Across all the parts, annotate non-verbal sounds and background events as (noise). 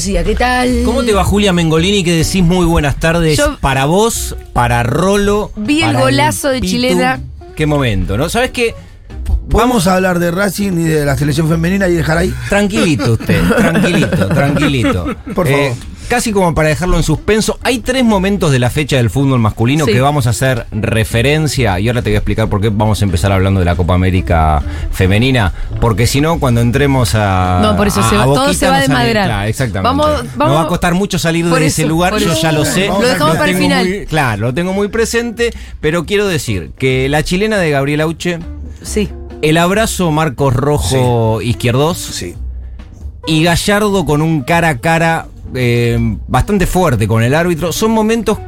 Lucía, ¿qué tal? ¿Cómo te va Julia Mengolini que decís muy buenas tardes Yo- para vos, para Rolo? Vi el golazo de Pitu? Chilena. Qué momento, ¿no? ¿Sabes qué? Vamos a hablar de Racing y de la selección femenina y dejar ahí. Tranquilito usted, tranquilito, tranquilito. Eh, Por favor. Casi como para dejarlo en suspenso, hay tres momentos de la fecha del fútbol masculino Sí. que vamos a hacer referencia y ahora te voy a explicar por qué vamos a empezar hablando de la Copa América femenina, porque si no, cuando entremos a... No, por eso a- se va- a todo se va a desmadrar. Claro, exactamente. Vamos- Nos va a costar mucho salir de ese lugar, yo ya lo sé. Lo dejamos para el final. muy- claro, lo tengo muy presente, pero quiero decir que la chilena de Gabriel Auche, Sí. el abrazo Marcos Rojo izquierdos Sí. y Gallardo con un cara a cara eh, bastante fuerte con el árbitro, son momentos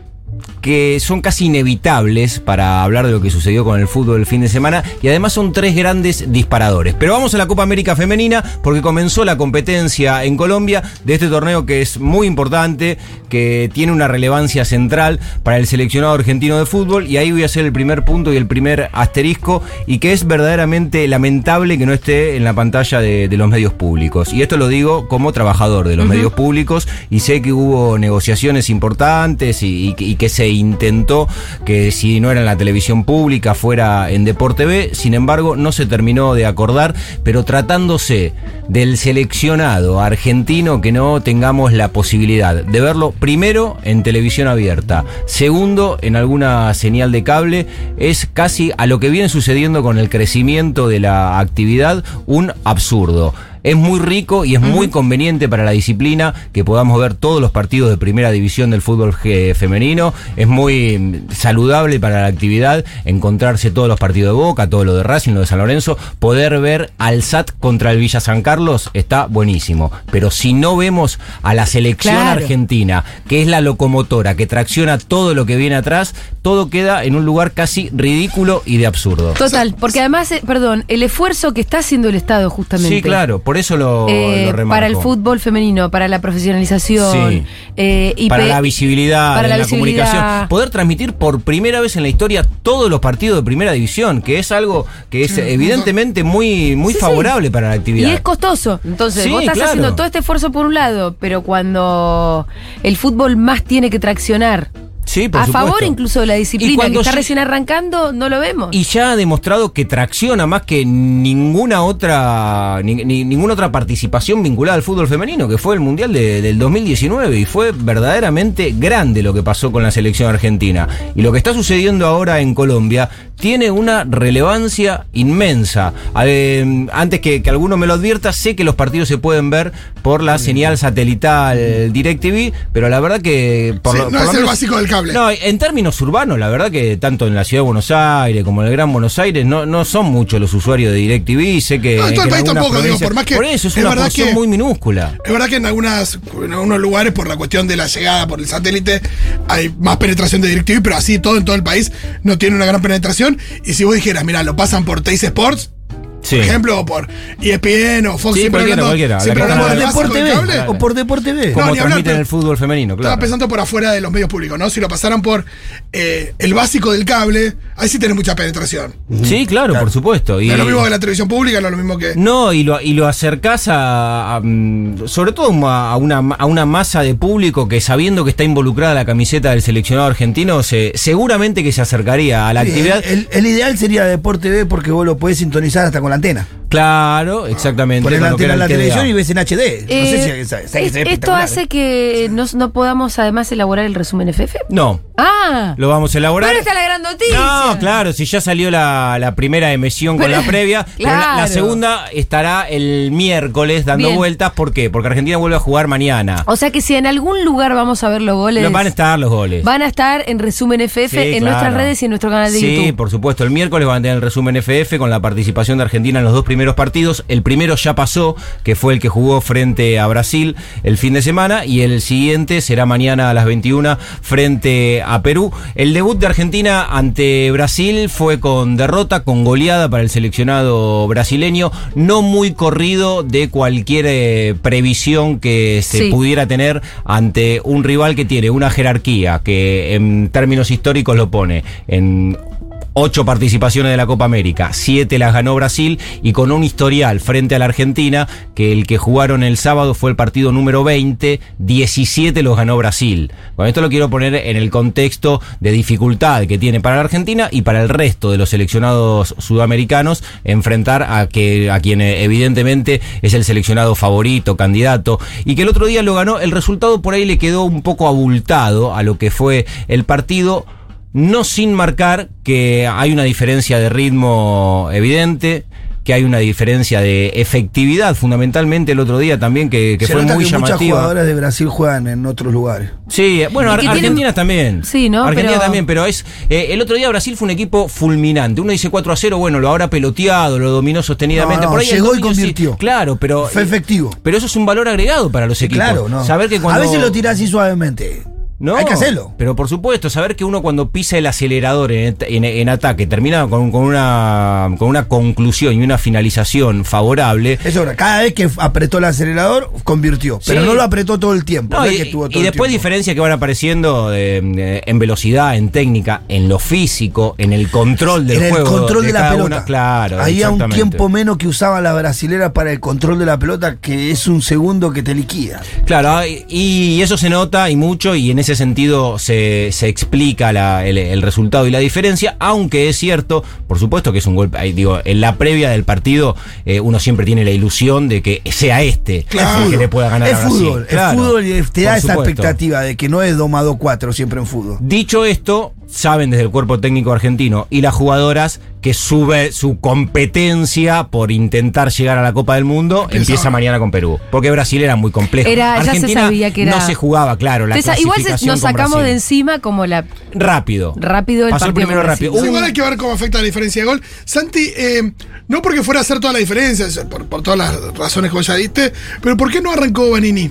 que son casi inevitables para hablar de lo que sucedió con el fútbol el fin de semana y además son tres grandes disparadores. Pero vamos a la Copa América Femenina porque comenzó la competencia en Colombia de este torneo que es muy importante, que tiene una relevancia central para el seleccionado argentino de fútbol y ahí voy a hacer el primer punto y el primer asterisco y que es verdaderamente lamentable que no esté en la pantalla de, de los medios públicos. Y esto lo digo como trabajador de los medios públicos y sé que hubo negociaciones importantes y, y y que se intentó que si no era en la televisión pública fuera en Deporte B, sin embargo no se terminó de acordar, pero tratándose del seleccionado argentino que no tengamos la posibilidad de verlo primero en televisión abierta, segundo en alguna señal de cable, es casi a lo que viene sucediendo con el crecimiento de la actividad un absurdo. Es muy rico y es muy conveniente para la disciplina que podamos ver todos los partidos de primera división del fútbol femenino. Es muy mm, saludable para la actividad encontrarse todos los partidos de Boca, todo lo de Racing, lo de San Lorenzo. Poder ver al SAT contra el Villa San Carlos está buenísimo. Pero si no vemos a la selección Claro. argentina, que es la locomotora que tracciona todo lo que viene atrás, todo queda en un lugar casi ridículo y de absurdo. Total, porque además, eh, perdón, el esfuerzo que está haciendo el Estado justamente. Sí, claro, por eso lo, eh, lo remarco. para el fútbol femenino, para la profesionalización. Sí. eh, y para la visibilidad, para la la, visibilidad. comunicación. Poder transmitir por primera vez en la historia todos los partidos de primera división, que es algo que es evidentemente muy, muy Sí, sí. favorable para la Y actividad. es costoso. Entonces, vos estás claro. haciendo todo este esfuerzo por un lado, pero cuando el fútbol más tiene que traccionar Sí, por a supuesto. favor incluso de la disciplina que está ya- recién arrancando, no lo vemos. Y ya ha demostrado que tracciona más que ninguna otra ni- ni- ninguna otra participación vinculada al fútbol femenino, que fue el Mundial de- del 2019 y fue verdaderamente grande lo que pasó con la selección argentina. Y lo que está sucediendo ahora en Colombia tiene una relevancia inmensa. Eh, antes que, que alguno me lo advierta, sé que los partidos se pueden ver por la señal satelital DirecTV, pero la verdad que por Sí, lo- no por es lo el básico del cable. No, en términos urbanos, la verdad que tanto en la ciudad de Buenos Aires como en el Gran Buenos Aires no, no son muchos los usuarios de DirecTV. Sé que. No, en todo el país tampoco, digo, por más que Por eso es, es una porción que- muy minúscula. Es verdad que en, algunas, en algunos lugares, por la cuestión de la llegada por el satélite, hay más penetración de DirecTV, pero así todo en todo el país no tiene una gran penetración. Y si vos dijeras, mira, lo pasan por Teis Sports, Sí. por ejemplo, o por ESPN o Fox, Sí, siempre cualquiera, cualquiera, está- del básico Deporte B cable. o por Deporte B. Como hablar, transmiten pero- el fútbol femenino, Estaba claro. pensando por afuera de los medios públicos, ¿no? Si lo pasaran por eh, el básico del cable, ahí sí tenés mucha penetración. Sí, claro, por supuesto. Y, No es lo mismo que la televisión pública, no es lo mismo que. No, y lo, y lo acercás a, a, mm, sobre todo a una, a una masa de público que sabiendo que está involucrada la camiseta del seleccionado argentino, se, seguramente que se acercaría a la Sí, actividad. El, el ideal sería Deporte B porque vos lo podés sintonizar hasta con la antena. Claro, exactamente. Poner la antena en la televisión y ves en HD. no sé si Eh, es- es esto hace que no, no podamos además elaborar el resumen FF. No, Ah, lo vamos a elaborar. pero está la gran noticia. No, claro, si ya salió la, la primera emisión con Pero- la previa, (laughs) pero la- la, claro. segunda estará el miércoles dando Bien. vueltas. ¿Por qué? Porque Argentina vuelve a jugar mañana. O sea que si en algún lugar vamos a ver los goles, No van a estar los goles. van a estar en resumen FF Sí, en claro. nuestras redes y en nuestro canal de Sí, YouTube. por supuesto. El miércoles van a tener el resumen FF con la participación de Argentina en los dos primeros primeros partidos. El primero ya pasó, que fue el que jugó frente a Brasil el fin de semana, y el siguiente será mañana a las 21 frente a Perú. El debut de Argentina ante Brasil fue con derrota, con goleada para el seleccionado brasileño, no muy corrido de cualquier eh, previsión que se Sí. pudiera tener ante un rival que tiene una jerarquía que en términos históricos lo pone en ocho participaciones de la Copa América, siete las ganó Brasil y con un historial frente a la Argentina, que el que jugaron el sábado fue el partido número 20, 17 los ganó Brasil. Con esto lo quiero poner en el contexto de dificultad que tiene para la Argentina y para el resto de los seleccionados sudamericanos enfrentar a, que, a quien eh, evidentemente es el seleccionado favorito, candidato, y que el otro día lo ganó, el resultado por ahí le quedó un poco abultado a lo que fue el partido no sin marcar que hay una diferencia de ritmo evidente, que hay una diferencia de efectividad, fundamentalmente el otro día también, que, que Se fue nota muy que muchas llamativa. jugadoras de Brasil juegan en otros lugares. Sí, bueno, Y Ar- tienen- Argentina también. Sí, ¿no? Argentina Pero- también, pero es. eh, el otro día Brasil fue un equipo fulminante. Uno dice 4 a 0, bueno, lo habrá peloteado, lo dominó sostenidamente. No, no, Por ahí llegó y sí, convirtió. claro, pero. Fue efectivo. Pero eso es un valor agregado para los equipos. Claro, no. Saber que cuando. A veces lo tirás así suavemente. No, Hay que hacerlo. Pero por supuesto, saber que uno cuando pisa el acelerador en, en- en ataque termina con, con una, con una conclusión y una finalización favorable. Eso, cada vez que apretó el acelerador, convirtió. Pero no lo apretó todo el tiempo. No, no es y, que estuvo todo y el después diferencias que van apareciendo eh, eh, en velocidad, en técnica, en lo físico, en el control del en el juego. control de, la pelota. una. Claro, Había un tiempo menos que usaban las brasileras para el control de la pelota, que es un segundo que te liquida. Claro, y, y eso se nota y mucho, y en ese sentido se, se explica la- el, el resultado y la diferencia, aunque es cierto, por supuesto que es un golpe, digo, en la previa del partido eh, uno siempre tiene la ilusión de que sea este Claro. el que le pueda ganar a Brasil. fútbol, Claro, es fútbol y te da esa expectativa de que no es domado 4 siempre en fútbol. Dicho esto, saben desde el cuerpo técnico argentino y las jugadoras que sube su competencia por intentar llegar a la Copa del Mundo empieza mañana con Perú. Porque Brasil era muy complejo. Era- ya se Argentina sabía que era- no se jugaba, claro, la Entonces, igual se- nos sacamos Brasil. de encima como la Rápido. rápido el Pasó el primero rápido. Igual hay que ver cómo afecta la diferencia de gol. Santi, eh, no porque fuera a hacer toda la diferencia, por, por todas las razones que vos ya diste, pero ¿por qué no arrancó Vanini?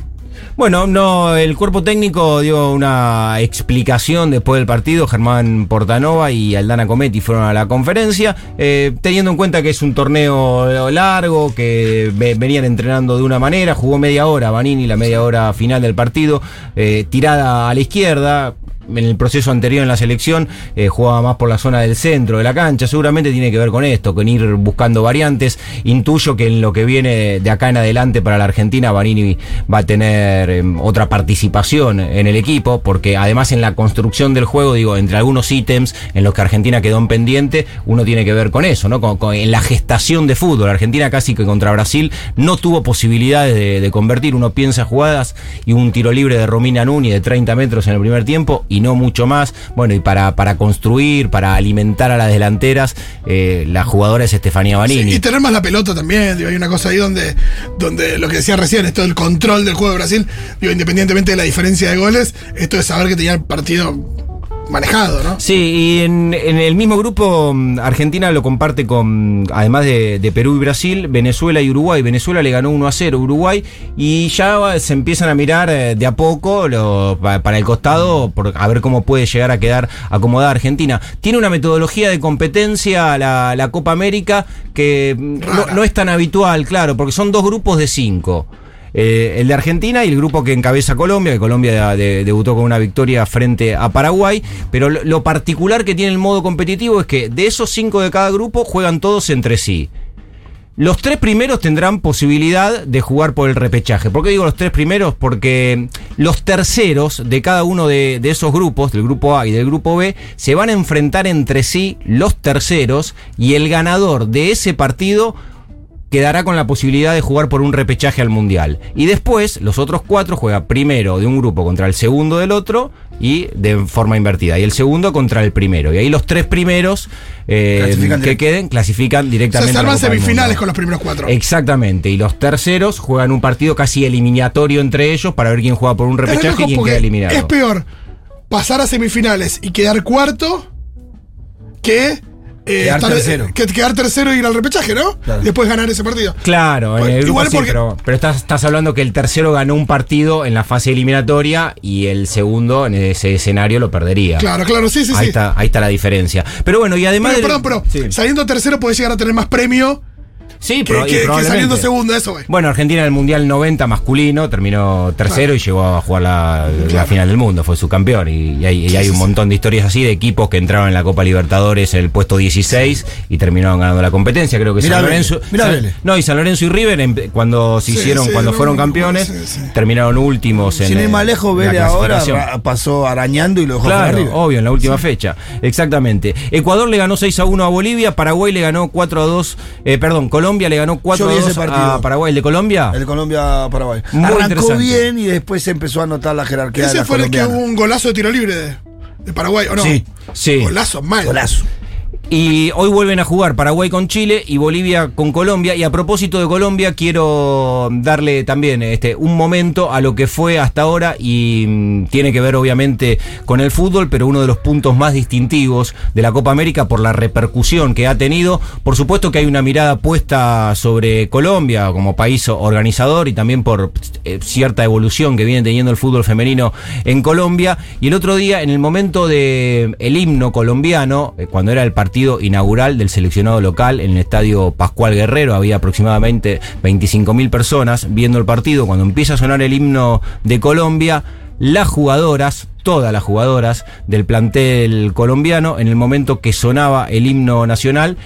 Bueno, no, el cuerpo técnico dio una explicación después del partido. Germán Portanova y Aldana Cometti fueron a la conferencia, eh, teniendo en cuenta que es un torneo largo, que ve- venían entrenando de una manera. Jugó media hora Vanini, la media hora final del partido, eh, tirada a la izquierda. En el proceso anterior en la selección eh, jugaba más por la zona del centro de la cancha. Seguramente tiene que ver con esto, con ir buscando variantes. Intuyo que en lo que viene de acá en adelante para la Argentina, Vanini va a tener eh, otra participación en el equipo, porque además en la construcción del juego, digo, entre algunos ítems en los que Argentina quedó en pendiente, uno tiene que ver con eso, ¿no? Con- con- en la gestación de fútbol. Argentina casi que contra Brasil no tuvo posibilidades de, de convertir. Uno piensa jugadas y un tiro libre de Romina Nuni de 30 metros en el primer tiempo y no mucho más. Bueno, y para, para construir, para alimentar a las delanteras, eh, la jugadora es Estefanía Vanini. Y tener más la pelota también, digo, hay una cosa ahí donde, donde lo que decía recién, esto del control del juego de Brasil, digo, independientemente de la diferencia de goles, esto de saber que tenía el partido manejado, ¿no? Sí, y en, en el mismo grupo mm, Argentina lo comparte con, además de, de Perú y Brasil, Venezuela y Uruguay. Venezuela le ganó 1 a 0 a Uruguay y ya se empiezan a mirar eh, de a poco lo- pa- para el costado por, a ver cómo puede llegar a quedar acomodada Argentina. Tiene una metodología de competencia la, la Copa América que mm, no, no es tan habitual, claro, porque son dos grupos de cinco. Eh, el de Argentina y el grupo que encabeza Colombia, que Colombia de- debutó con una victoria frente a Paraguay, pero lo, particular que tiene el modo competitivo es que de esos cinco de cada grupo juegan todos entre sí. Los tres primeros tendrán posibilidad de jugar por el repechaje. ¿Por qué digo los tres primeros? Porque los terceros de cada uno de esos grupos, del grupo A y del grupo B, se van a enfrentar entre sí los terceros y el ganador de ese partido quedará con la posibilidad de jugar por un repechaje al mundial. Y después, los otros cuatro juegan primero de un grupo contra el segundo del otro y de forma invertida. Y el segundo contra el primero. Y ahí los tres primeros eh, que queden clasifican directamente se del semifinales con los primeros cuatro. Exactamente. Y los terceros juegan un partido casi eliminatorio entre ellos para ver quién juega por un repechaje y quién queda eliminado. Es peor pasar a semifinales y quedar cuarto que eh, Quedar estar- tercero. que- quedar tercero y ir al repechaje, ¿no? Claro. Después ganar ese partido. Claro, en Pues, el igual sí, porque- pero, pero estás, estás hablando que el tercero ganó un partido en la fase eliminatoria y el segundo en ese escenario lo perdería. Claro, claro, sí, sí, ahí, sí. Está, ahí está la diferencia. Pero bueno, y además. Pero, del- perdón, pero Sí, saliendo tercero podés llegar a tener más premio Sí, que, y que- que saliendo segundo, eso, güey. Bueno, Argentina en el Mundial 90 masculino terminó tercero y llegó a jugar la, la final del mundo, fue su campeón. Y, y hay, y hay un montón de historias así de equipos que entraron en la Copa Libertadores en el puesto 16 y terminaron ganando la competencia. Creo que Mirá San Lorenzo. mirá San- Vélez. no, y San Lorenzo y River cuando se Sí, hicieron, sí, cuando no, fueron campeones, sí, terminaron últimos en Sin ir más lejos, Vélez ahora pasó arañando y lo dejó Claro, River. obvio, en la última fecha. Exactamente. Ecuador le ganó 6 a 1 a Bolivia, Paraguay le ganó 4 a 2, eh, perdón, Colombia le ganó 4 Yo a vi ese 2 partido. a Paraguay. ¿El de Colombia? El de Colombia-Paraguay. Arrancó bien y después se empezó a notar la jerarquía de Ese la fue el que colombiana. hubo un golazo de tiro libre de, de Paraguay, ¿o no? Sí, sí. Golazo, mal. Golazo. Y hoy vuelven a jugar Paraguay con Chile y Bolivia con Colombia. Y a propósito de Colombia, quiero darle también este, un momento a lo que fue hasta ahora y mm, tiene que ver obviamente con el fútbol, pero uno de los puntos más distintivos de la Copa América por la repercusión que ha tenido. Por supuesto que hay una mirada puesta sobre Colombia como país organizador y también por eh, cierta evolución que viene teniendo el fútbol femenino en Colombia. Y el otro día, en el momento del el himno colombiano, eh, cuando era el partido inaugural del seleccionado local en el estadio Pascual Guerrero, había aproximadamente 25.000 personas viendo el partido. Cuando empieza a sonar el himno de Colombia, las jugadoras, todas las jugadoras del plantel colombiano, en el momento que sonaba el himno nacional,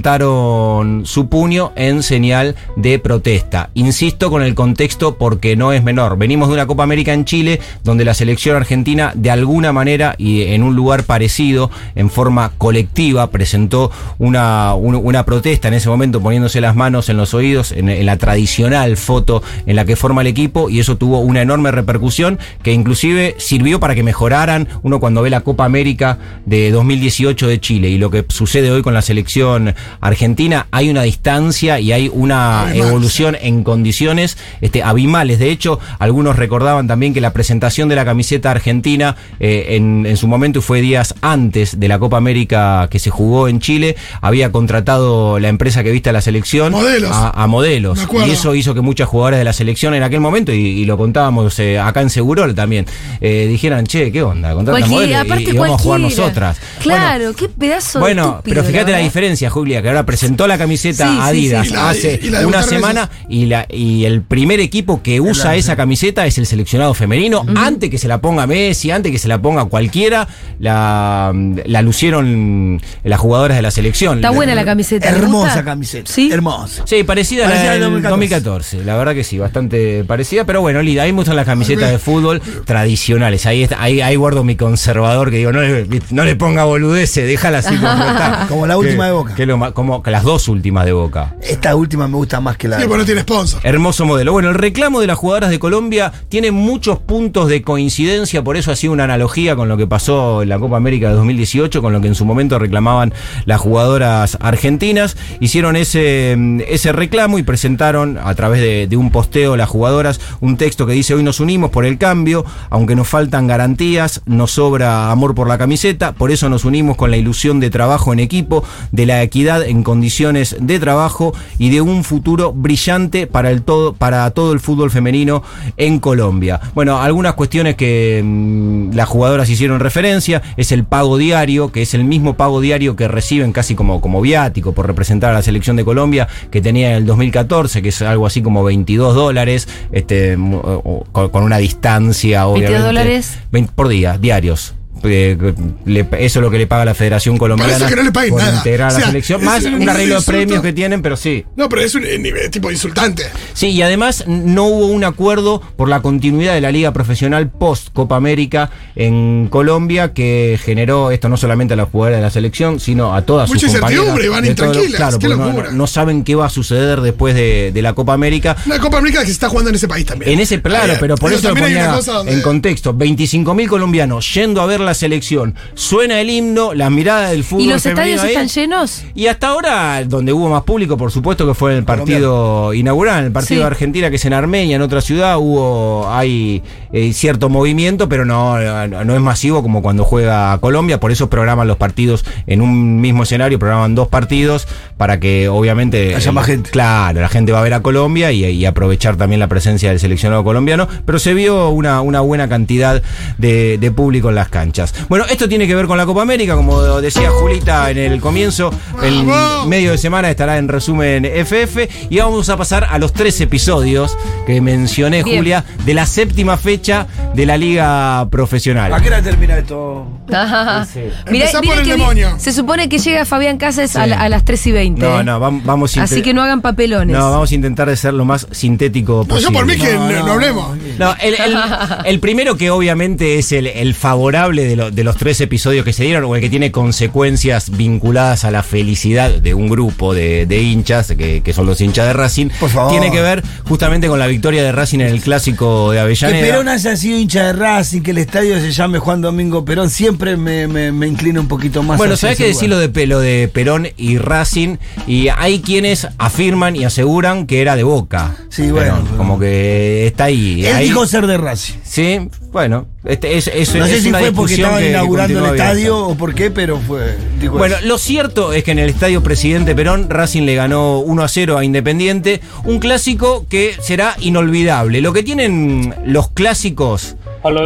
levantaron su puño en señal de protesta. Insisto con el contexto porque no es menor. Venimos de una Copa América en Chile donde la selección argentina de alguna manera y en un lugar parecido, en forma colectiva, presentó una, un- una protesta en ese momento poniéndose las manos en los oídos, en, en la tradicional foto en la que forma el equipo y eso tuvo una enorme repercusión que inclusive sirvió para que mejoraran uno cuando ve la Copa América de 2018 de Chile y lo que sucede hoy con la selección argentina, hay una distancia y hay una evolución en condiciones este, abismales. De hecho, algunos recordaban también que la presentación de la camiseta argentina eh, en, en su momento fue días antes de la Copa América que se jugó en Chile, había contratado la empresa que viste a la selección Modelos. a, a modelos. Y eso hizo que muchas jugadoras de la selección en aquel momento, y, y lo contábamos eh, acá en Segurol también, eh, dijeran, che, ¿qué onda? Cualquiera, modelos y- aparte y, vamos a jugar nosotras. Claro, qué pedazo de Bueno, estúpido, pero fíjate la, diferencia, Julia, que ahora presentó la camiseta Sí, sí, Adidas sí. Y la- hace y la de una semana y, la, y el primer equipo que usa esa camiseta es el seleccionado femenino. Antes que se la ponga Messi, antes que se la ponga cualquiera, la, la lucieron las jugadoras de la selección. Está buena la camiseta. ¿te Hermosa camiseta. Sí. Hermosa. Sí, parecida, Parecida a la del 2014. 2014. La verdad que sí, bastante parecida. Pero bueno, Lida, a mí me gustan las camisetas de fútbol tradicionales. Ahí, está- ahí, ahí guardo mi conservador que digo, no le, no le ponga boludeces, déjala así como está. (laughs) Como la última Que- de Boca. que lo ma- como que las dos últimas de Boca. Esta última me gusta más que la Sí, de porque no tiene sponsor. Hermoso modelo. Bueno, el reclamo de las jugadoras de Colombia tiene muchos puntos de coincidencia, por eso ha sido una analogía con lo que pasó en la Copa América de 2018, con lo que en su momento reclamaban las jugadoras argentinas. Hicieron ese, ese reclamo y presentaron a través de, de un posteo las jugadoras un texto que dice hoy nos unimos por el cambio, aunque nos faltan garantías, nos sobra amor por la camiseta, por eso nos unimos con la ilusión de trabajo en equipo, de la equidad en condiciones de trabajo y de un futuro brillante para el todo para todo el fútbol femenino en Colombia. Bueno, algunas cuestiones que mm, las jugadoras hicieron referencia es el pago diario, que es el mismo pago diario que reciben casi como como viático por representar a la selección de Colombia que tenía en el 2014, que es algo así como 22 dólares, este con, con una distancia obviamente dólares? 20 por día diarios. Eh, le- eso es lo que le paga la Federación Colombiana Parece que no le por nada. integrar a O sea, la selección, más un un arreglo de premios que tienen, pero sí. No, pero es un eh, nivel tipo insultante. Sí, y además no hubo un acuerdo por la continuidad de la liga profesional post Copa América en Colombia que generó esto no solamente a las jugadoras de la selección, sino a todas Mucha sus compañeras. incertidumbre, van intranquilas, Claro, qué no- no, saben qué va a suceder después de, de la Copa América. Una Copa América que se está jugando en ese país también. En ese, claro, pero por eso lo ponía donde- en contexto. 25.000 colombianos yendo a ver la selección. Suena el himno, las miradas del fútbol. ¿Y los estadios ahí. están llenos? Y hasta ahora, donde hubo más público, por supuesto que fue en el partido inaugural, en el partido Sí. de Argentina, que es en Armenia, en otra ciudad, hubo, hay eh, cierto movimiento, pero no, no, no es masivo como cuando juega Colombia, por eso programan los partidos en un mismo escenario, programan dos partidos para que obviamente... Haya más gente. Claro, la gente va a ver a Colombia y, y aprovechar también la presencia del seleccionado colombiano, pero se vio una, una buena cantidad de, de público en las canchas. Bueno, esto tiene que ver con la Copa América, como decía Julita en el comienzo, el ¡Vamos! medio de semana estará en resumen FF y vamos a pasar a los tres episodios que mencioné, Bien. Julia, de la séptima fecha de la liga profesional. ¿A qué hora termina esto? (laughs) Sí. Mirá- por el que vi- demonio. Se supone que llega Fabián Casas a, Sí. la- a las 3 y 20. No, ¿eh? no, vam- vamos a Así que no hagan papelones. No, vamos a intentar de ser lo más sintético No, posible. yo por mí que No, no, no. no hablemos. No, el, el- (laughs) el primero que obviamente es el, el favorable de, lo- de los tres episodios que se dieron, o el que tiene consecuencias vinculadas a la felicidad de un grupo de, de hinchas, que, que son los hinchas de Racing, Por favor. tiene que ver justamente con la victoria de Racing en el clásico de Que Avellaneda. Perón haya sido hincha de Racing, que el estadio se llame Juan Domingo Perón, siempre me, me, me inclina un poquito más. Bueno, ¿sabes qué decir lo de, lo de Perón y Racing? Y hay quienes afirman y aseguran que era de Boca. Sí, bueno, Perón, como que está ahí. Él ahí- dijo ser de Racing. Sí, bueno, este, es, es- No es sé si una fue porque estaban inaugurando el abierta. estadio o por qué, pero fue. Bueno, eso. lo cierto es que en el estadio Presidente Perón, Racing le ganó 1 a 0 a Independiente, un clásico que será inolvidable. Lo que tienen los clásicos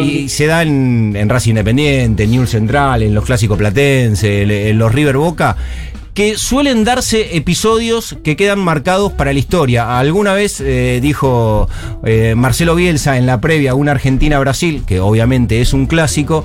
y se da en, en Racing Independiente, en Newell's Central, en los clásicos platense, en, en los River Boca. Que suelen darse episodios que quedan marcados para la historia. Alguna vez eh, dijo eh, Marcelo Bielsa en la previa una Argentina-Brasil, que obviamente es un clásico,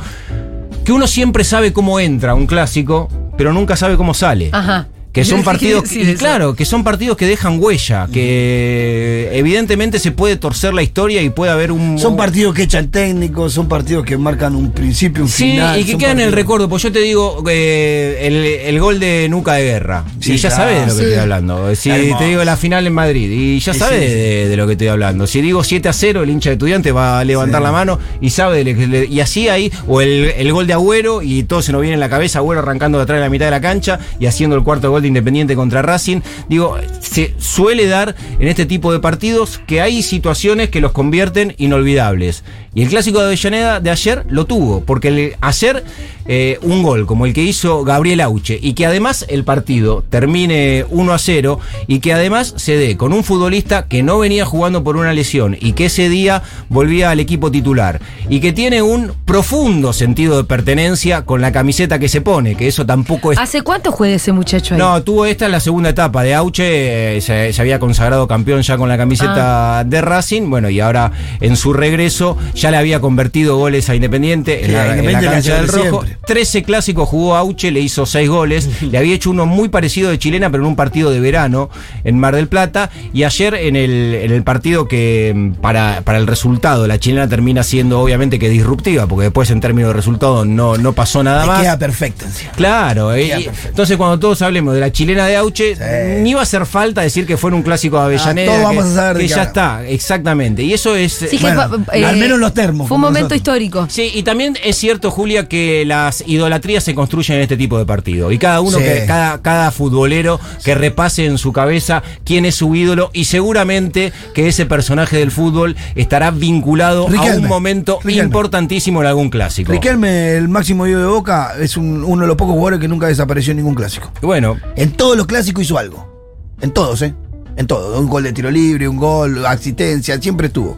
que uno siempre sabe cómo entra un clásico, pero nunca sabe cómo sale. Ajá. Que son (laughs) ¿Qué partidos, y eso? claro, que son partidos que dejan huella, que evidentemente se puede torcer la historia y puede haber un... Son partidos que echan técnicos, son partidos que marcan un principio, un Sí, final. y que quedan en el recuerdo, pues yo te digo eh, el, el gol de Nuca de Guerra, Sí, y ya claro. sabes de lo que Sí. estoy hablando. Si Hermoso. te digo la final en Madrid, y ya sabes sí, sí. de, de lo que estoy hablando. Si digo 7 a 0, el hincha de estudiante va a levantar Sí. la mano y sabe, de que le- y así ahí, o el, el gol de Agüero, y todo se nos viene en la cabeza, Agüero arrancando de atrás de la mitad de la cancha y haciendo el cuarto gol de Independiente contra Racing. Digo, se suele dar en este tipo de partidos que hay situaciones que los convierten inolvidables. Y el clásico de Avellaneda de ayer lo tuvo, porque el, ayer eh, un gol como el que hizo Gabriel Auche y que además el partido termine 1 a 0 y que además se dé con un futbolista que no venía jugando por una lesión y que ese día volvía al equipo titular y que tiene un profundo sentido de pertenencia con la camiseta que se pone, que eso tampoco es ¿Hace cuánto juega ese muchacho ahí? no, tuvo esta en la segunda etapa de Auche, eh, se, se había consagrado campeón ya con la camiseta de Racing, bueno, y ahora en su regreso ya le había convertido goles a Independiente en la, a en la Independiente cancha del Rojo. siempre. 13 clásicos jugó Auche, le hizo 6 goles, (laughs) le había hecho uno muy parecido de chilena, pero en un partido de verano en Mar del Plata, y ayer en el, en el partido que mm, para, para el resultado, la chilena termina siendo obviamente que disruptiva, porque después en términos de resultado no, no pasó nada Te más. queda perfecta. Claro, eh, Queda y- perfecto. entonces cuando todos hablemos de la chilena de Auche, Sí. ni va a hacer falta decir que fue en un clásico de Avellaneda. Ah, todos que, vamos a saber que ya está, exactamente. Y eso es. Sí, Bueno, eh, al menos los termos, Fue un momento nosotros. histórico. Sí, y también es cierto, Julia, que las idolatrías se construyen en este tipo de partidos. Y cada uno, Sí. que, cada, cada futbolero que repase en su cabeza quién es su ídolo. Y seguramente que ese personaje del fútbol estará vinculado a un momento Riquelme. importantísimo en algún clásico. Riquelme, el máximo ídolo de Boca, es un- uno de los pocos jugadores que nunca desapareció en ningún clásico. Bueno, En todos los clásicos hizo algo. En todos, ¿eh? En todos. Un gol de tiro libre, un gol, asistencia, siempre estuvo.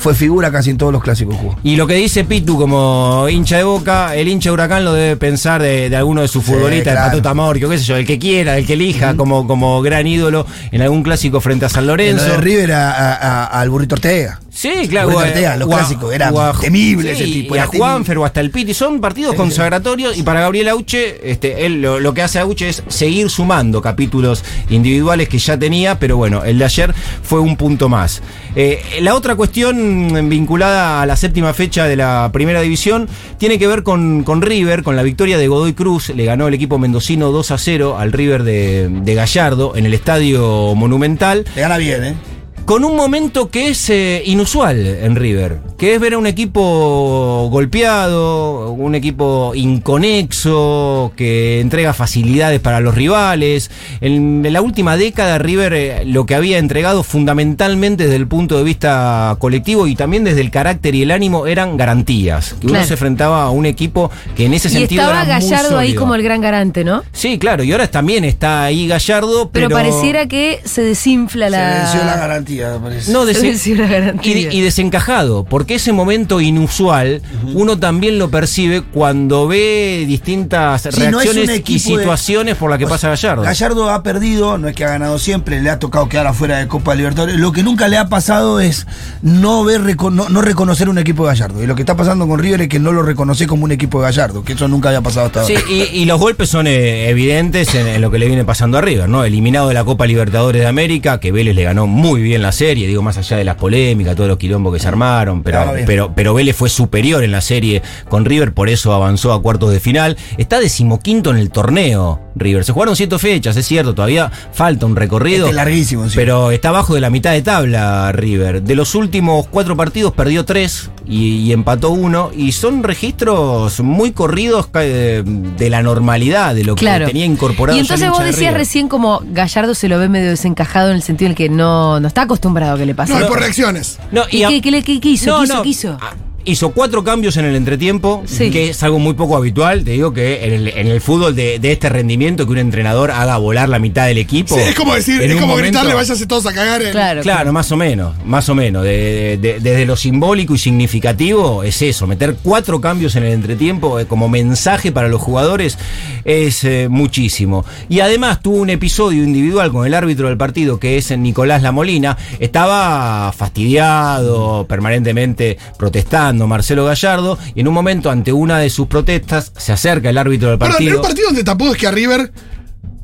Fue figura casi en todos los clásicos jugó. Y lo que dice Pitu como hincha de boca, el hincha de huracán lo debe pensar de, de alguno de sus futbolistas, claro. el Pato Tamorquio, qué sé yo, el que quiera, el que elija como, como gran ídolo en algún clásico frente a San En lo Lorenzo. de River a- a- a- al burrito Ortega. Sí, claro. Ortega, los clásicos, era o a- temible ese tipo, Y a. Juanfer o hasta el Piti, son partidos consagratorios y para Gabriel Auche, este, él lo, lo que hace Auche es seguir sumando capítulos individuales que ya tenía, pero bueno, el de ayer fue un punto más. Eh, la otra cuestión vinculada a la séptima fecha de la primera división tiene que ver con, con River, con la victoria de Godoy Cruz, le ganó el equipo mendocino 2 a 0 al River de, de Gallardo en el estadio Monumental. Le gana bien, ¿eh? Con un momento que es eh, inusual en River, que es ver a un equipo golpeado, un equipo inconexo, que entrega facilidades para los rivales. En, en la última década River eh, lo que había entregado fundamentalmente desde el punto de vista colectivo y también desde el carácter y el ánimo eran garantías. Que uno se enfrentaba a un equipo que en ese Y sentido estaba era muy Gallardo ahí como el gran garante, ¿no? Sí, claro, y ahora también está ahí Gallardo, Pero, pero, pareciera que se desinfla Se la. venció la garantía, me parece. No, desen- garantía. y, y desencajado, porque ese momento inusual uno también lo percibe cuando ve distintas Sí, no reacciones y de- situaciones por las que O pasa Gallardo. Gallardo ha perdido, no es que ha ganado siempre, le ha tocado quedar afuera de Copa Libertadores. Lo que nunca le ha pasado es no ver no, no reconocer un equipo de Gallardo. Y lo que está pasando con River es que no lo reconoce como un equipo de Gallardo, que eso nunca había pasado hasta Sí, ahora. y, y los golpes son eh, evidentes en, en lo que le viene pasando a River, ¿no? Eliminado de la Copa Libertadores de América, que Vélez le ganó muy bien la serie, digo, más allá de las polémicas, todos los quilombos que se armaron, pero, Claro, pero, pero Vélez fue superior en la serie con River, por eso avanzó a cuartos de final. Está decimoquinto en el torneo, River. Se jugaron siete fechas, es cierto, todavía falta un recorrido. Este es larguísimo, sí. Pero está abajo de la mitad de tabla River. De los últimos cuatro partidos perdió tres y, y empató uno. Y son registros muy corridos eh, de la normalidad, de lo que tenía incorporado. Y entonces vos de decías recién como Gallardo se lo ve medio desencajado en el sentido en el que no, no está acostumbrado a que le pase. No, es por reacciones. No, ¿Y a- qué, qué le- qué- qué hizo? No, ¿Qué hizo? no. ¿Qué hizo? Hizo cuatro cambios en el entretiempo, Sí. que es algo muy poco habitual. Te digo que en el, en el fútbol de, de este rendimiento, que un entrenador haga volar la mitad del equipo. Sí, es como decir, es como momento- gritarle, váyase todos a cagar. En, Claro. Claro, más o menos, más o menos. De- de- desde lo simbólico y significativo es eso, meter cuatro cambios en el entretiempo eh, como mensaje para los jugadores es eh, muchísimo. Y además tuvo un episodio individual con el árbitro del partido que es Nicolás Lamolina. Estaba fastidiado, permanentemente protestando Marcelo Gallardo y en un momento ante una de sus protestas se acerca el árbitro del Perdón, en partido. un partido donde tampoco es que a River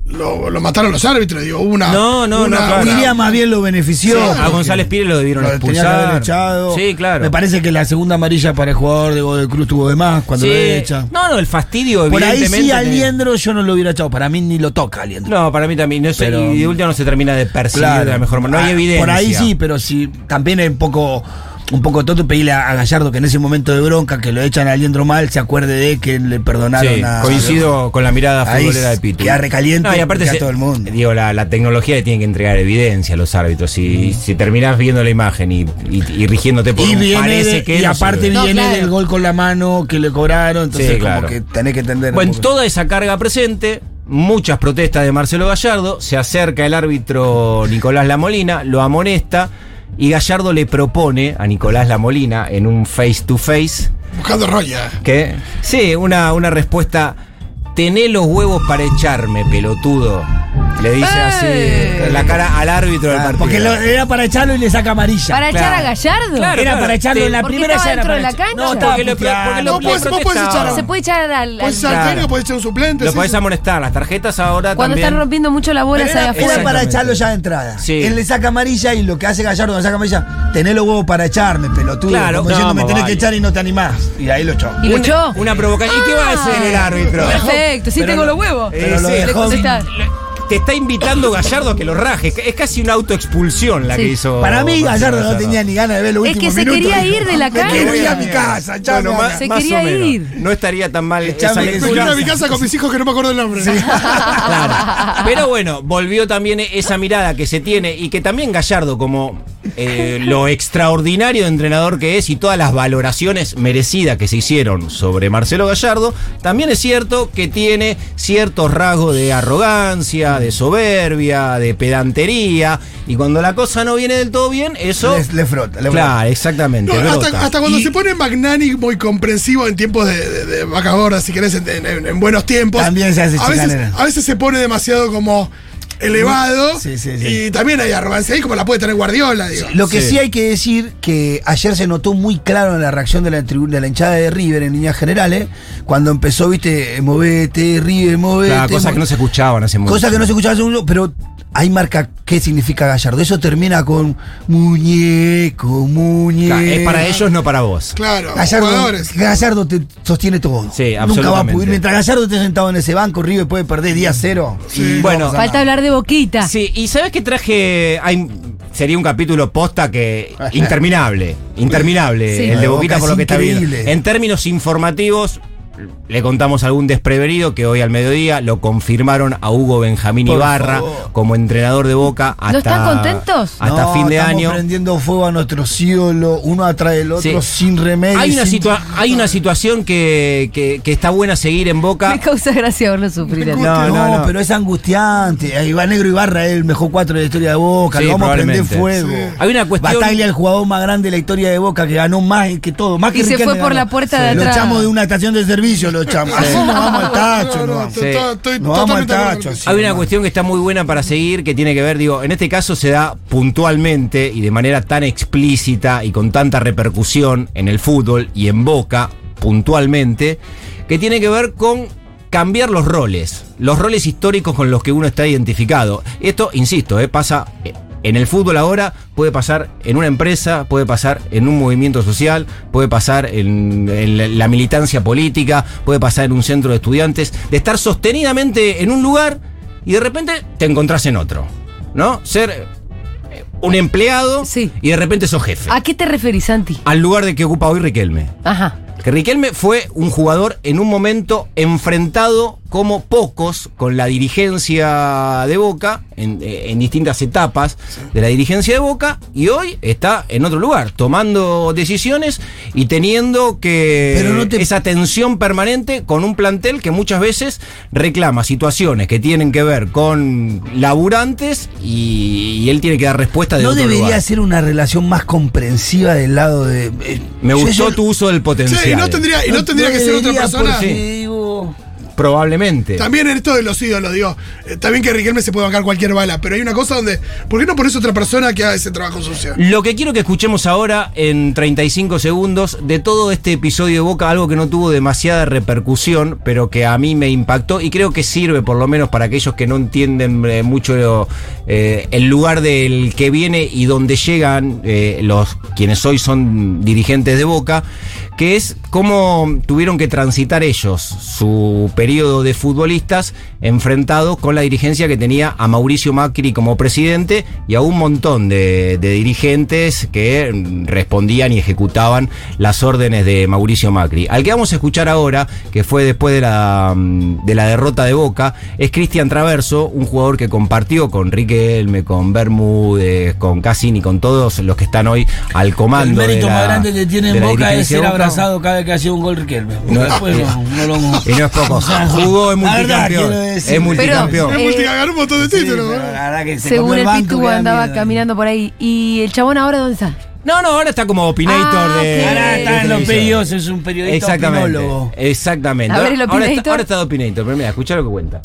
lo, lo mataron los árbitros, digo, una. No, no, una- no, claro. una- más bien lo benefició. Sí, A González Pires lo debieron lo expulsar. haber echado. Sí, claro. Me parece que la segunda amarilla para el jugador de Godoy Cruz tuvo de más cuando Sí. lo echa. No, no, el fastidio Por ahí evidentemente. sí a Liendro yo no lo hubiera echado. Para mí ni lo toca a Liendro. No, para mí también. No sé, Pero- y de última no se termina de percibir de la mejor manera. No hay Ah, evidencia. Por ahí sí, pero si también es un poco un poco tonto pedirle a a Gallardo que en ese momento de bronca que lo echan a Liendro mal se acuerde de que le perdonaron Sí, a coincido con la mirada futbolera de Pitu. queda recaliente, No, y aparte se- todo el mundo. Digo, la, la tecnología le tiene que entregar evidencia a los árbitros. Si, si terminás viendo la imagen y, y- y rigiéndote por y un viene parece de- que y no aparte sirve. No, viene claro. del gol con la mano que le cobraron, entonces Sí, como que tenés que entender. Bueno, poco. toda esa carga presente, muchas protestas de Marcelo Gallardo, se acerca el árbitro Nicolás Lamolina, lo amonesta y Gallardo le propone a Nicolás Lamolina en un face to face Buscando roya. que sí, una, una respuesta tené los huevos para echarme, pelotudo. Le dice ¡Eh! así en la cara al árbitro del Ah, partido. porque lo- era para echarlo y le saca amarilla. ¿Para echar a. Gallardo? Claro, era para echarlo en la Porque primera estaba ya era dentro para de la cancha. No, Porque lo- No, puedes- vos podés echar Se puede echar al. Puedes echar al Claro. técnico, puedes echar un suplente. Lo sí, podés sí. amonestar. Las tarjetas ahora Cuando también. están rompiendo mucho la bola, era, afuera. era para echarlo ya de entrada. Sí. Él le saca amarilla y lo que hace Gallardo cuando saca amarilla, tenés los huevos para echarme, pelotudo. Claro, Como diciendo, no, me tenés vale. que echar y no te animás. Y ahí lo echó. ¿Y lo echó? Una provocación. ¿Y qué va a hacer el árbitro? Perfecto, sí Pero tengo lo- los huevos. pero lo Le. Te está invitando Gallardo a que lo raje. Es casi una autoexpulsión la Sí. que hizo. Para mí Gallardo no tenía ni ganas de ver los Es que se minutos. quería ir de la "Me cancha". quiero ir a mi casa, echame Bueno, más, Se más quería ir. No estaría tan mal esa Me lectura. quiero ir a mi casa con mis hijos que no me acuerdo el nombre. (laughs) Claro. Pero bueno, volvió también esa mirada que se tiene y que también Gallardo, como eh, lo extraordinario de entrenador que es y todas las valoraciones merecidas que se hicieron sobre Marcelo Gallardo, también es cierto que tiene ciertos rasgos de arrogancia, de soberbia, de pedantería y cuando la cosa no viene del todo bien, eso... Le, le frota, le Claro, exactamente. No, hasta, cuando Y- se pone magnánimo y comprensivo en tiempos de, de, de vacas gordas, si querés, en, en- en buenos tiempos. También se hace a veces, a veces se pone demasiado como elevado. Sí, sí, sí. Y también hay arrogancia ahí, como la puede tener Guardiola, digo. Lo que Sí. sí. hay que decir que ayer se notó muy claro en la reacción de la, de la hinchada de River en líneas generales, cuando empezó, viste, movete, River, movete. Claro, cosas que no se escuchaban hace mucho. Cosa que no se escuchaba hace mucho, pero ahí marca qué significa Gallardo. Eso termina con muñeco, muñeco. Claro, es para ellos, no para vos. Claro, Gallardo, jugadores. Gallardo te sostiene todo. Sí, Nunca va a absolutamente. poder. Mientras Gallardo esté sentado en ese banco, River puede perder día cero. Sí. Bueno, no Falta nada. hablar de boquita. Sí, y sabes que traje. Hay sería un capítulo posta que interminable, (laughs) interminable Sí. el de Boquita Boca por lo que está viendo. En términos informativos, le contamos algún desprevenido que hoy al mediodía lo confirmaron a Hugo Benjamín Por Ibarra favor. como entrenador de Boca hasta ¿No están contentos? Hasta No, fin de estamos año. prendiendo fuego a nuestros ídolos, uno atrás del otro, Sí. sin remedio. Hay una, sin- situa- hay una situación que, que- que está buena seguir en Boca. Me causa gracia verlo sufrir. No, No, no, no. pero es angustiante. Ahí va Negro Ibarra, es el mejor cuatro de la historia de Boca. Sí, lo vamos a prender fuego. Hay una cuestión- Bataglia, el jugador más grande de la historia de Boca, que ganó más que todo. Más que Y se fue por ganó. la puerta de Lo atrás. echamos de una estación de servicio, lo echamos. Así nos vamos al tacho, No, nos no, vamos. Sí. to- estoy Nos vamos al totalmente de acuerdo tacho. con así Hay una nomás. cuestión que está muy buena para seguir, que tiene que ver, digo, en este caso se da puntualmente y de manera tan explícita y con tanta repercusión en el fútbol y en Boca, puntualmente, que tiene que ver con cambiar los roles, los roles históricos con los que uno está identificado. Esto, insisto, eh, pasa eh, en el fútbol ahora, puede pasar en una empresa, puede pasar en un movimiento social, puede pasar en, en la- la militancia política, puede pasar en un centro de estudiantes, de estar sostenidamente en un lugar y de repente te encontrás en otro, ¿no? Ser eh, un empleado Sí. y de repente sos jefe. ¿A qué te referís, Santi? Al lugar de que ocupa hoy Riquelme. Ajá. Que Riquelme fue un jugador en un momento enfrentado como pocos con la dirigencia de Boca, en, eh, en distintas etapas de la dirigencia de Boca, y hoy está en otro lugar, tomando decisiones y teniendo que Pero no te- esa tensión permanente con un plantel que muchas veces reclama situaciones que tienen que ver con laburantes y, y él tiene que dar respuesta de No otro debería lugar. ser una relación más comprensiva del lado de. eh, Me gustó yo- tu uso del potencial. Sí, y no tendría, y no tendría que ser otra debería, persona. Sí. Probablemente. También en esto de los ídolos, digo, eh, bien que Riquelme se puede bancar cualquier bala, pero hay una cosa donde, ¿por qué no pones otra persona que haga ese trabajo sucio? Lo que quiero que escuchemos ahora en 35 segundos de todo este episodio de Boca, algo que no tuvo demasiada repercusión, pero que a mí me impactó y creo que sirve por lo menos para aquellos que no entienden eh, mucho eh, el lugar del que viene y donde llegan eh, los quienes hoy son dirigentes de Boca, que es cómo tuvieron que transitar ellos su periodo de futbolistas enfrentados con la dirigencia que tenía a Mauricio Macri como presidente y a un montón de, de dirigentes que respondían y ejecutaban las órdenes de Mauricio Macri. Al que vamos a escuchar ahora, que fue después de la, mm, de la derrota de Boca, es Cristian Traverso, un jugador que compartió con Riquelme, con Bermúdez, con Cassini, con todos los que están hoy al El comando. de mérito la- más grande que tiene de en Boca es ser de Boca. abrazado cada vez que hacía un gol Riquelme. No, después no, no lo- Y no es poco. (laughs) Jugó en multicampeón. Decir. Es multicampeón. Pero, Es eh, multi- ganó un montón de Sí, títulos, pero ¿no? la verdad que se Según el banco Pitu andaba miedo. caminando por ahí. ¿Y el chabón ahora dónde está? No, no, ahora está como opinator Ah, de. Ahora está en los pedidos, es un periodista Exactamente. opinólogo. Exactamente. A ver, el ahora, está, opinator. ahora está de opinator, pero mira, escucha lo que cuenta.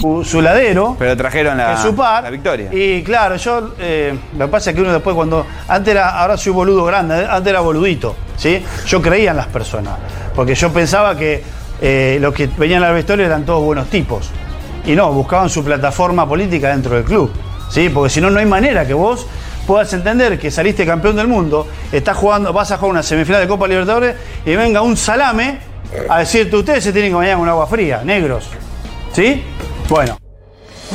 su, su ladero. Pero trajeron la, en su par. la victoria. Y claro, yo. eh, lo que pasa es que uno después, cuando. Antes era. Ahora soy boludo grande, antes era boludito. ¿sí? Yo creía en las personas. Porque yo pensaba que eh, los que venían al vestuario eran todos buenos tipos. Y no, buscaban su plataforma política dentro del club. ¿sí? Porque si no, no hay manera que vos puedas entender que saliste campeón del mundo, estás jugando, vas a jugar una semifinal de Copa Libertadores y venga un salame a decirte ustedes se tienen que bañar con agua fría, negros. ¿Sí? Bueno.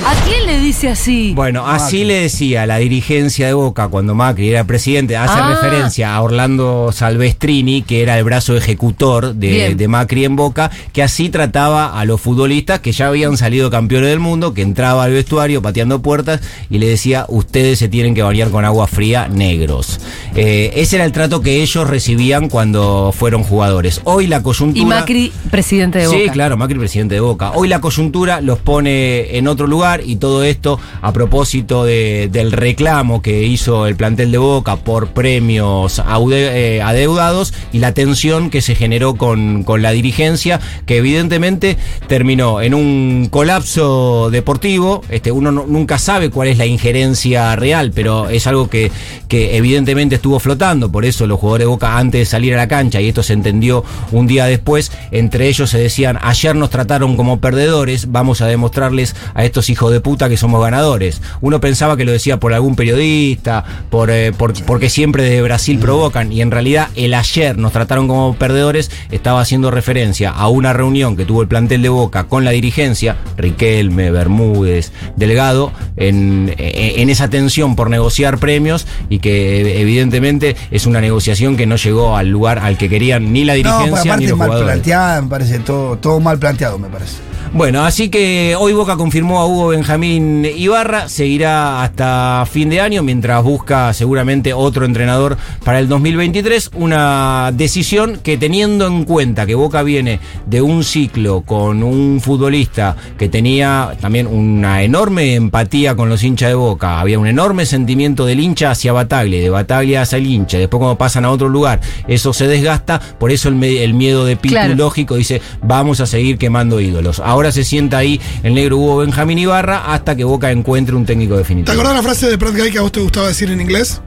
¿A quién le dice así? Bueno, así le decía la dirigencia de Boca cuando Macri era presidente, hace Ah. referencia a Orlando Salvestrini, que era el brazo ejecutor de, Macri en Boca, que así trataba a los futbolistas que ya habían salido campeones del mundo, que entraba al vestuario pateando puertas y le decía, ustedes se tienen que bañar con agua fría negros. Eh, ese era el trato que ellos recibían cuando fueron jugadores. Hoy la coyuntura... y Macri, presidente de Boca. Sí, claro, Macri presidente de Boca. Hoy la coyuntura los pone en otro lugar y todo esto a propósito de- del reclamo que hizo el plantel de Boca por premios eh, adeudados y la tensión que se generó con, con la dirigencia que evidentemente terminó en un colapso deportivo. Este, uno no- nunca sabe cuál es la injerencia real, pero es algo que, que evidentemente estuvo flotando, por eso los jugadores de Boca antes de salir a la cancha, y esto se entendió un día después, entre ellos se decían, ayer nos trataron como perdedores, vamos a demostrarles a estos hijos de puta que somos ganadores. Uno pensaba que lo decía por algún periodista, por, eh, por- porque siempre desde Brasil provocan, y en realidad el ayer nos trataron como perdedores estaba haciendo referencia a una reunión que tuvo el plantel de Boca con la dirigencia, Riquelme, Bermúdez, Delgado, en, en- en esa tensión por negociar premios y que evidentemente es una negociación que no llegó al lugar al que querían ni la No, dirigencia ni aparte los mal jugadores. planteada, me parece, todo, todo mal planteado, me parece. Bueno, así que hoy Boca confirmó a Hugo Benjamín Ibarra, seguirá hasta fin de año mientras busca seguramente otro entrenador para el 2023, una decisión que teniendo en cuenta que Boca viene de un ciclo con un futbolista que tenía también una enorme empatía con los hinchas de Boca, había un enorme sentimiento del hincha hacia Bataglia, de Bataglia hacia el hincha, después cuando pasan a otro lugar, eso se desgasta, por eso el, miedo de Pitu Claro. lógico dice, vamos a seguir quemando ídolos. Ahora se sienta ahí el negro Hugo Benjamín Ibarra hasta que Boca encuentre un técnico ¿Te definitivo. acordás la frase de Pratt Guy que a vos te gustaba decir en inglés?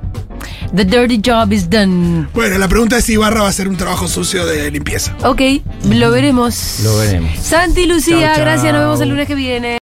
The dirty job is done. Bueno, la pregunta es si Ibarra va a hacer un trabajo sucio de limpieza. Ok, lo veremos. Lo veremos. Santi Lucía, Chau, chau. gracias, nos vemos el lunes que viene.